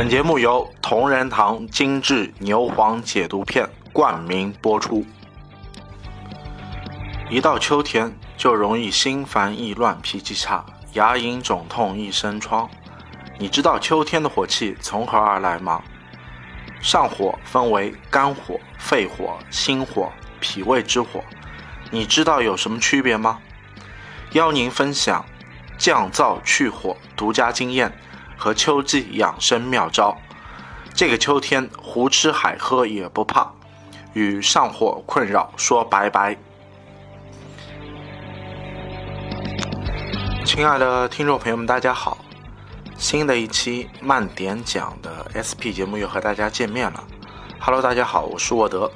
本节目由同仁堂精致牛黄解毒片冠名播出。一到秋天，就容易心烦意乱、脾气差、牙龈肿痛、一身疮。你知道秋天的火气从何而来吗？上火分为肝火、肺火、心火、脾胃之火，你知道有什么区别吗？邀您分享降燥去火独家经验和秋季养生妙招。这个秋天，胡吃海喝也不怕，与上火困扰说拜拜。亲爱的听众朋友们，大家好！新的一期慢点讲的 SP 节目又和大家见面了。Hello，大家好，我是沃德。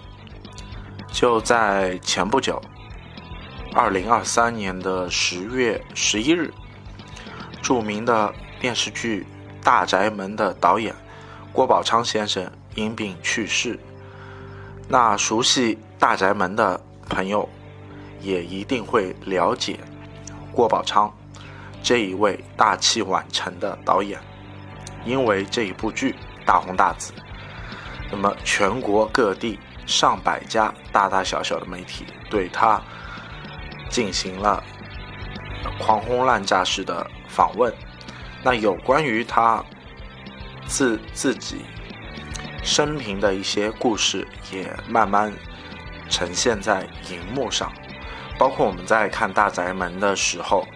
就在前不久，二零二三年的十月十一日，著名的电视剧《大宅门》的导演郭宝昌先生因病去世。那熟悉《大宅门》的朋友，也一定会了解郭宝昌。这一位大器晚成的导演，因为这一部剧大红大紫，那么全国各地上百家大大小小的媒体对他进行了狂轰滥炸式的访问。那有关于他自自己生平的一些故事，也慢慢呈现在荧幕上，包括我们在看《大宅门》的时候。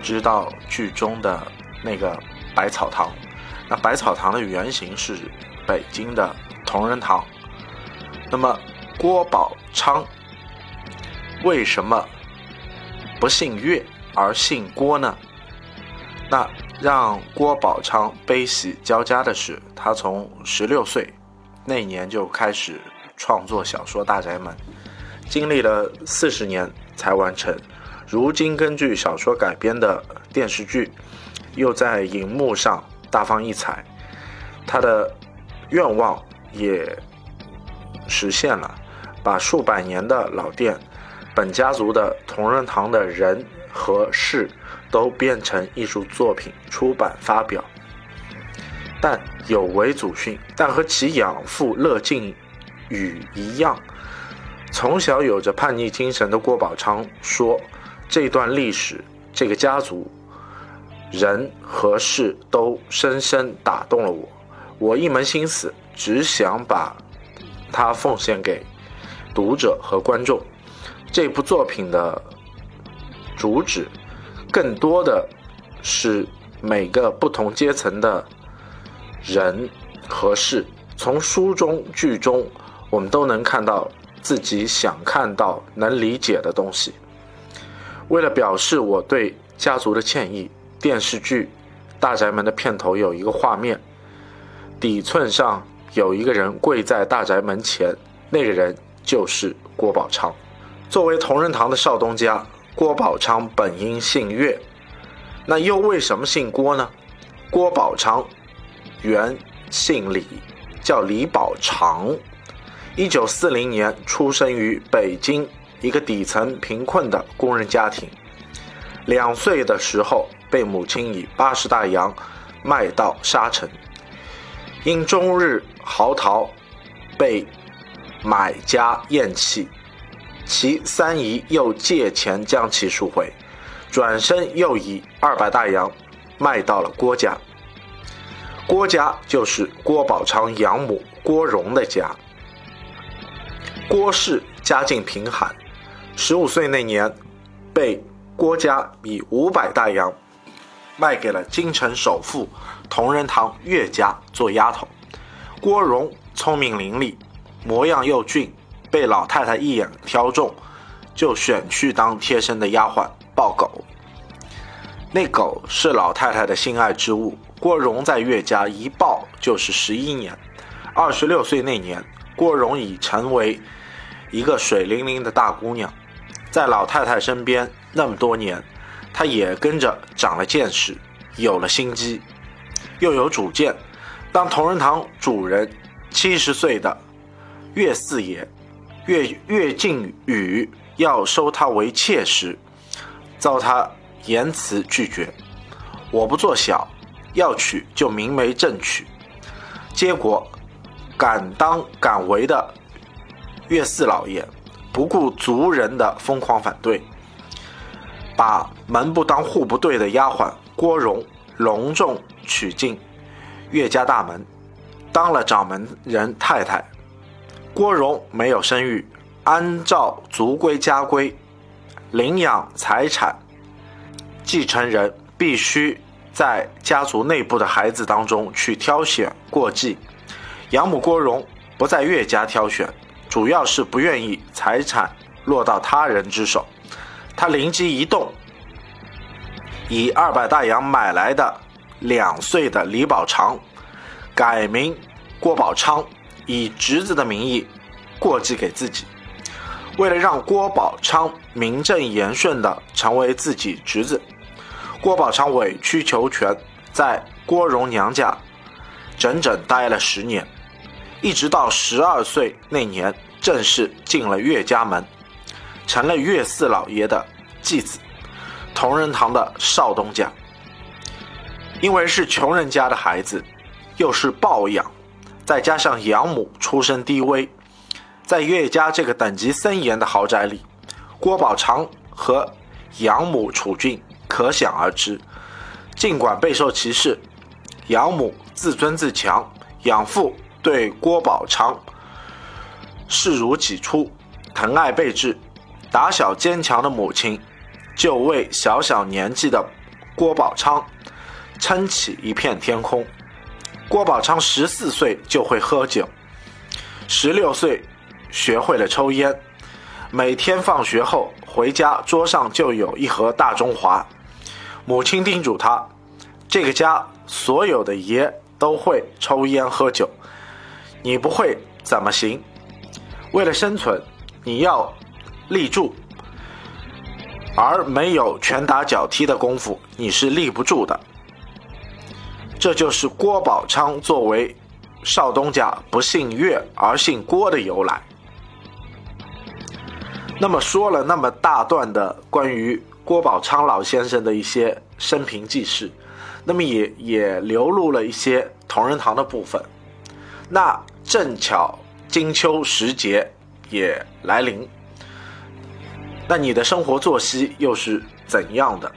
知道剧中的那个百草堂，那百草堂的原型是北京的同仁堂。那么郭宝昌为什么不姓岳而姓郭呢？那让郭宝昌悲喜交加的是，他从十六岁那年就开始创作小说《大宅门》，经历了四十年才完成。如今根据小说改编的电视剧，又在荧幕上大放异彩，他的愿望也实现了，把数百年的老店、本家族的同仁堂的人和事都变成艺术作品出版发表。但有违祖训，但和其养父乐靖宇一样，从小有着叛逆精神的郭宝昌说。这段历史，这个家族，人和事都深深打动了我。我一门心思只想把它奉献给读者和观众。这部作品的主旨，更多的是每个不同阶层的人和事。从书中、剧中，我们都能看到自己想看到、能理解的东西。为了表示我对家族的歉意，电视剧《大宅门》的片头有一个画面，底寸上有一个人跪在大宅门前，那个人就是郭宝昌。作为同仁堂的少东家，郭宝昌本应姓岳，那又为什么姓郭呢？郭宝昌原姓李，叫李宝长，一九四零年出生于北京。一个底层贫困的工人家庭，两岁的时候被母亲以八十大洋卖到沙城，因终日嚎啕，被买家厌弃，其三姨又借钱将其赎回，转身又以二百大洋卖到了郭家。郭家就是郭宝昌养母郭荣的家。郭氏家境贫寒。十五岁那年，被郭家以五百大洋卖给了京城首富同仁堂岳家做丫头。郭荣聪明伶俐，模样又俊，被老太太一眼挑中，就选去当贴身的丫鬟抱狗。那狗是老太太的心爱之物。郭荣在岳家一抱就是十一年。二十六岁那年，郭荣已成为一个水灵灵的大姑娘。在老太太身边那么多年，她也跟着长了见识，有了心机，又有主见。当同仁堂主人七十岁的岳四爷岳岳靖宇要收她为妾时，遭他言辞拒绝：“我不做小，要娶就明媒正娶，结果敢当敢为的岳四老爷不顾族人的疯狂反对，把门不当户不对的丫鬟郭荣隆重娶进岳家大门，当了掌门人太太。郭荣没有生育，按照族规家规，领养财产继承人必须在家族内部的孩子当中去挑选过继。养母郭荣不在岳家挑选，主要是不愿意财产落到他人之手。他灵机一动，以二百大洋买来的两岁的李宝常改名郭宝昌，以侄子的名义过继给自己。为了让郭宝昌名正言顺地成为自己侄子，郭宝昌委曲求全，在郭荣娘家整整待了十年，一直到十二岁那年，正式进了岳家门，成了岳四老爷的继子，同仁堂的少东家。因为是穷人家的孩子，又是抱养，再加上养母出身低微，在岳家这个等级森严的豪宅里，郭宝昌和养母楚俊可想而知。尽管备受歧视，养母自尊自强，养父对郭宝昌视如己出，疼爱备至。打小坚强的母亲，就为小小年纪的郭宝昌撑起一片天空。郭宝昌十四岁就会喝酒，十六岁学会了抽烟，每天放学后回家，桌上就有一盒大中华。母亲叮嘱他：“这个家所有的爷都会抽烟喝酒，你不会怎么行？为了生存，你要立住，而没有拳打脚踢的功夫，你是立不住的。”这就是郭宝昌作为少东家不姓岳而姓郭的由来。那么说了那么大段的关于郭宝昌老先生的一些生平记事，那么也也流露了一些同仁堂的部分。那正巧金秋时节也来临，那你的生活作息又是怎样的？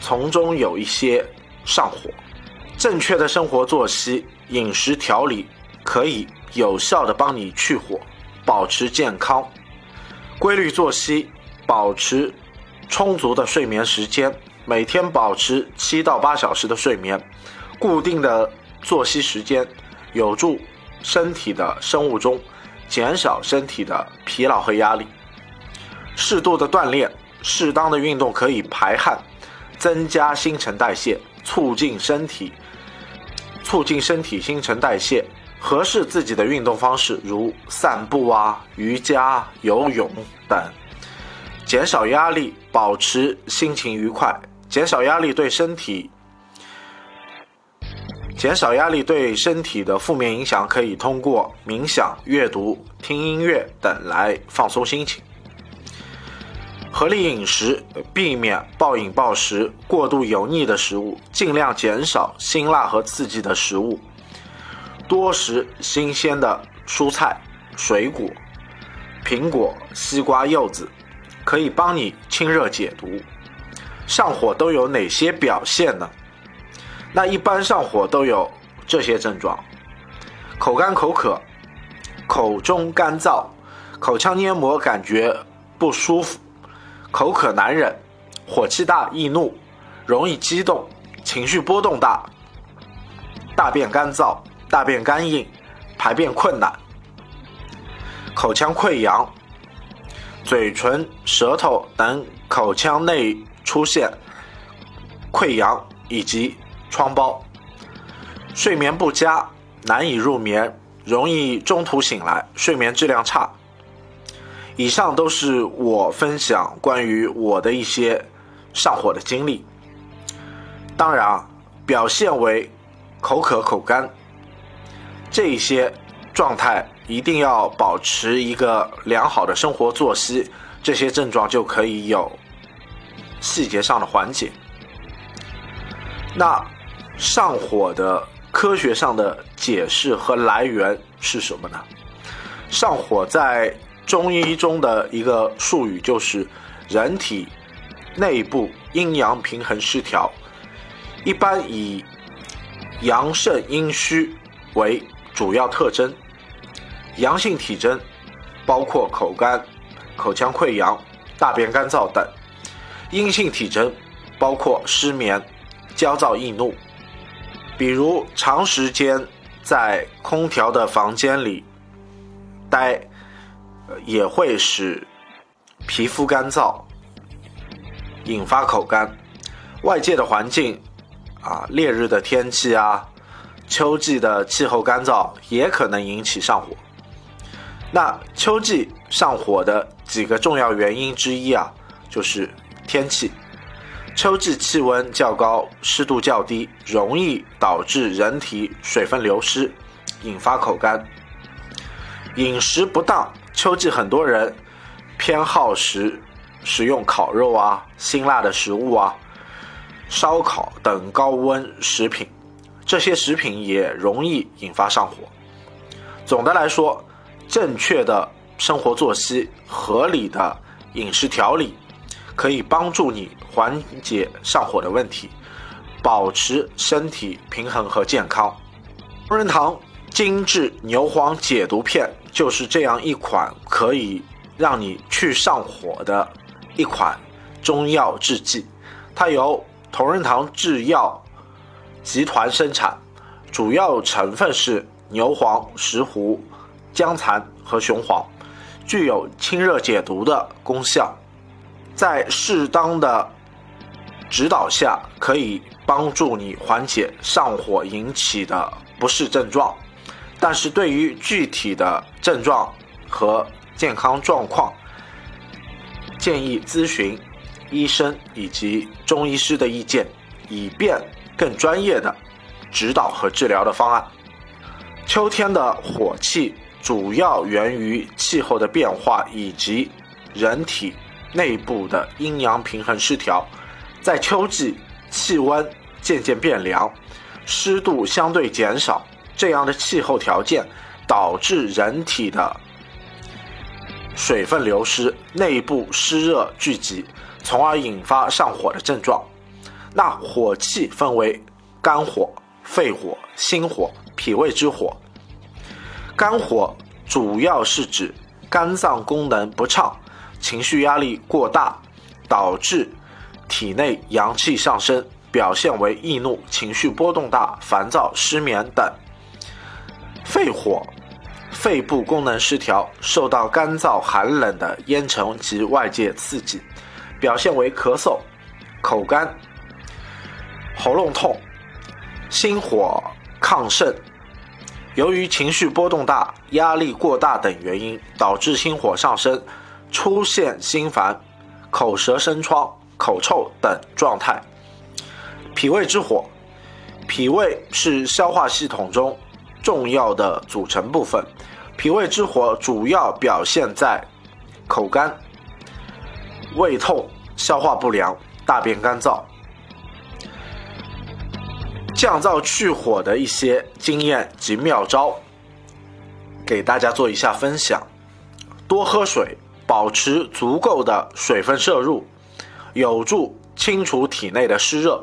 从中有一些上火。正确的生活作息、饮食调理，可以有效的帮你去火，保持健康。规律作息，保持充足的睡眠时间，每天保持七到八小时的睡眠，固定的作息时间，有助身体的生物钟，减少身体的疲劳和压力。适度的锻炼，适当的运动可以排汗，增加新陈代谢，促进身体。促进身体新陈代谢，合适自己的运动方式，如散步啊、瑜伽、游泳等，减少压力，保持心情愉快。减少压力对身体，减少压力对身体的负面影响，可以通过冥想、阅读、听音乐等来放松心情。合理饮食，避免暴饮暴食、过度油腻的食物，尽量减少辛辣和刺激的食物。多食新鲜的蔬菜、水果，苹果、西瓜、柚子，可以帮你清热解毒。上火都有哪些表现呢？那一般上火都有这些症状：口干口渴，口中干燥，口腔黏膜感觉不舒服。口渴难忍，火气大易怒，容易激动，情绪波动大，大便干燥，大便干硬，排便困难，口腔溃疡，嘴唇、舌头等口腔内出现溃疡以及疮包，睡眠不佳，难以入眠，容易中途醒来，睡眠质量差。以上都是我分享关于我的一些上火的经历。当然啊，表现为口渴、口干这些状态，一定要保持一个良好的生活作息，这些症状就可以有细节上的缓解。那上火的科学上的解释和来源是什么呢？上火在中医中的一个术语就是人体内部阴阳平衡失调，一般以阳盛阴虚为主要特征。阳性体征包括口干、口腔溃疡、大便干燥等；阴性体征包括失眠、焦躁易怒。比如长时间在空调的房间里待，也会使皮肤干燥，引发口干。外界的环境啊，烈日的天气啊，秋季的气候干燥，也可能引起上火。那秋季上火的几个重要原因之一啊，就是天气。秋季气温较高，湿度较低，容易导致人体水分流失，引发口干。饮食不当，秋季很多人偏好食食用烤肉啊、辛辣的食物啊、烧烤等高温食品，这些食品也容易引发上火。总的来说，正确的生活作息、合理的饮食调理。可以帮助你缓解上火的问题，保持身体平衡和健康。同仁堂精致牛黄解毒片就是这样一款可以让你去上火的一款中药制剂。它由同仁堂制药集团生产，主要成分是牛黄、石斛、姜蚕和雄黄，具有清热解毒的功效。在适当的指导下，可以帮助你缓解上火引起的不适症状。但是对于具体的症状和健康状况，建议咨询医生以及中医师的意见，以便更专业的指导和治疗的方案。秋天的火气主要源于气候的变化以及人体。内部的阴阳平衡失调，在秋季气温渐渐变凉，湿度相对减少，这样的气候条件导致人体的水分流失，内部湿热聚集，从而引发上火的症状。那火气分为肝火、肺火、心火、脾胃之火。肝火主要是指肝脏功能不畅。情绪压力过大，导致体内阳气上升，表现为易怒、情绪波动大、烦躁、失眠等。肺火，肺部功能失调，受到干燥寒冷的烟尘及外界刺激，表现为咳嗽、口干、喉咙痛。心火亢盛，由于情绪波动大、压力过大等原因，导致心火上升。出现心烦、口舌生疮、口臭等状态。脾胃之火，脾胃是消化系统中重要的组成部分。脾胃之火主要表现在口干、胃痛、消化不良、大便干燥。降燥去火的一些经验及妙招，给大家做一下分享：多喝水。保持足够的水分摄入，有助清除体内的湿热。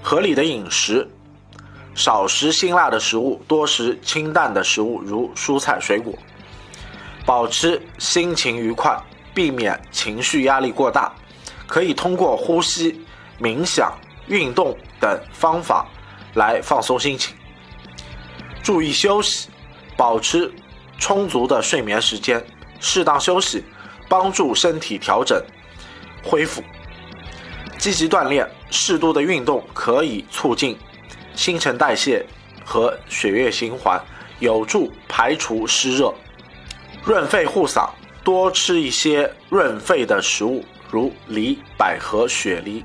合理的饮食，少食辛辣的食物，多食清淡的食物，如蔬菜水果。保持心情愉快，避免情绪压力过大，可以通过呼吸、冥想、运动等方法来放松心情。注意休息，保持充足的睡眠时间。适当休息，帮助身体调整、恢复；积极锻炼，适度的运动可以促进新陈代谢和血液循环，有助排除湿热、润肺护嗓。多吃一些润肺的食物，如梨、百合、雪梨。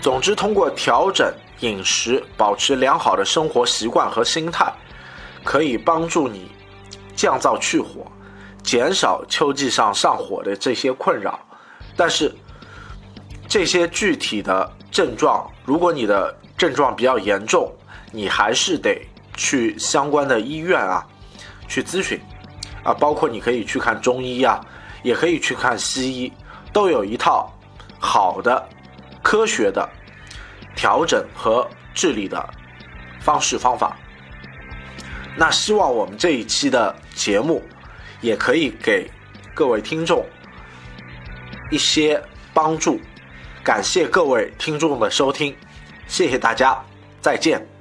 总之，通过调整饮食，保持良好的生活习惯和心态，可以帮助你降燥去火。减少秋季上上火的这些困扰，但是这些具体的症状，如果你的症状比较严重，你还是得去相关的医院啊去咨询啊，包括你可以去看中医啊，也可以去看西医，都有一套好的科学的调整和治理的方式方法。那希望我们这一期的节目也可以给各位听众一些帮助。感谢各位听众的收听，谢谢大家，再见。